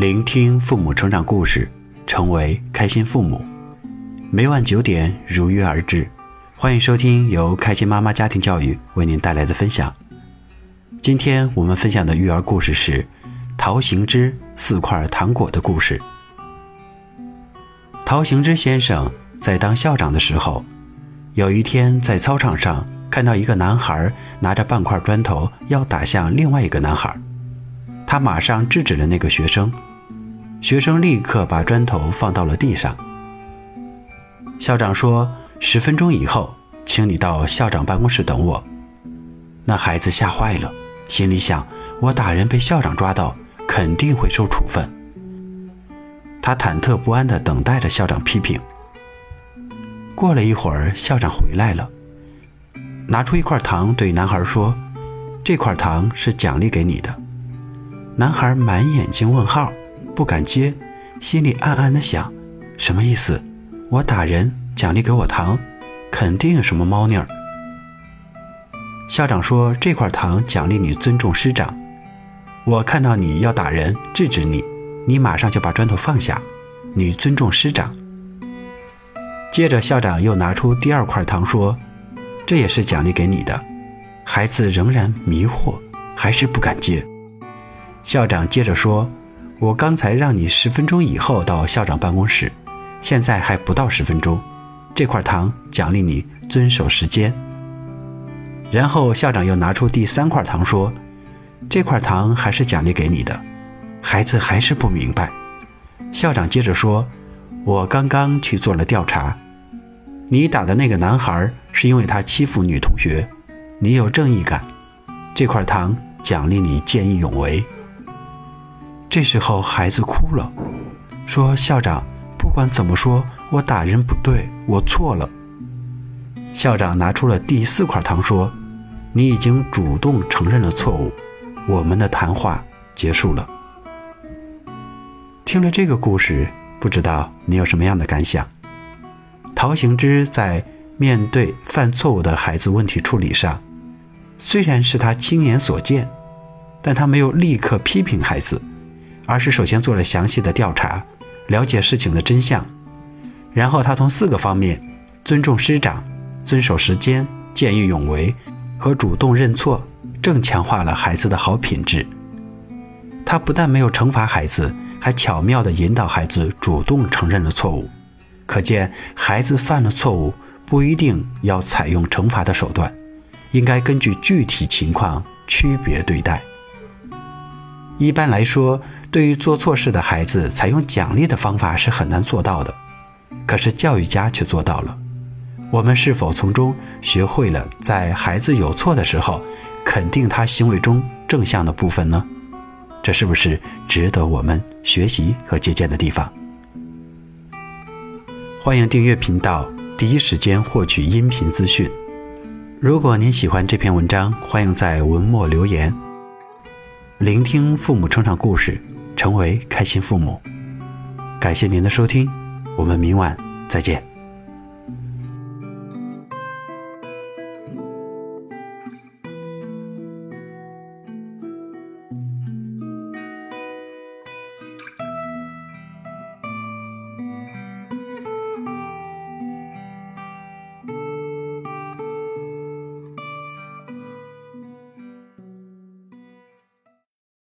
聆听父母成长故事，成为开心父母。每晚九点如约而至，欢迎收听由开心妈妈家庭教育为您带来的分享。今天我们分享的育儿故事是陶行知四块糖果的故事。陶行知先生在当校长的时候，有一天在操场上看到一个男孩拿着半块砖头要打向另外一个男孩。他马上制止了那个学生，学生立刻把砖头放到了地上。校长说：“十分钟以后，请你到校长办公室等我。”那孩子吓坏了，心里想：“我打人被校长抓到，肯定会受处分。”他忐忑不安地等待着校长批评。过了一会儿，校长回来了，拿出一块糖，对男孩说：“这块糖是奖励给你的。”男孩满眼睛问号，不敢接，心里暗暗的想：什么意思？我打人，奖励给我糖，肯定有什么猫腻儿。校长说：“这块糖奖励你尊重师长。我看到你要打人，制止你，你马上就把砖头放下，你尊重师长。”接着，校长又拿出第二块糖说：“这也是奖励给你的。”孩子仍然迷惑，还是不敢接。校长接着说：“我刚才让你十分钟以后到校长办公室，现在还不到十分钟。这块糖奖励你遵守时间。”然后校长又拿出第三块糖说：“这块糖还是奖励给你的。”孩子还是不明白。校长接着说：“我刚刚去做了调查，你打的那个男孩是因为他欺负女同学，你有正义感。这块糖奖励你见义勇为。”这时候，孩子哭了，说：“校长，不管怎么说，我打人不对，我错了。”校长拿出了第四块糖，说：“你已经主动承认了错误，我们的谈话结束了。”听了这个故事，不知道你有什么样的感想？陶行知在面对犯错误的孩子问题处理上，虽然是他亲眼所见，但他没有立刻批评孩子。而是首先做了详细的调查，了解事情的真相，然后他从四个方面——尊重师长、遵守时间、见义勇为和主动认错，正强化了孩子的好品质。他不但没有惩罚孩子，还巧妙地引导孩子主动承认了错误。可见，孩子犯了错误不一定要采用惩罚的手段，应该根据具体情况区别对待。一般来说，对于做错事的孩子，采用奖励的方法是很难做到的。可是教育家却做到了。我们是否从中学会了在孩子有错的时候，肯定他行为中正向的部分呢？这是不是值得我们学习和借鉴的地方？欢迎订阅频道，第一时间获取音频资讯。如果您喜欢这篇文章，欢迎在文末留言。聆听父母成长故事，成为开心父母。感谢您的收听，我们明晚再见。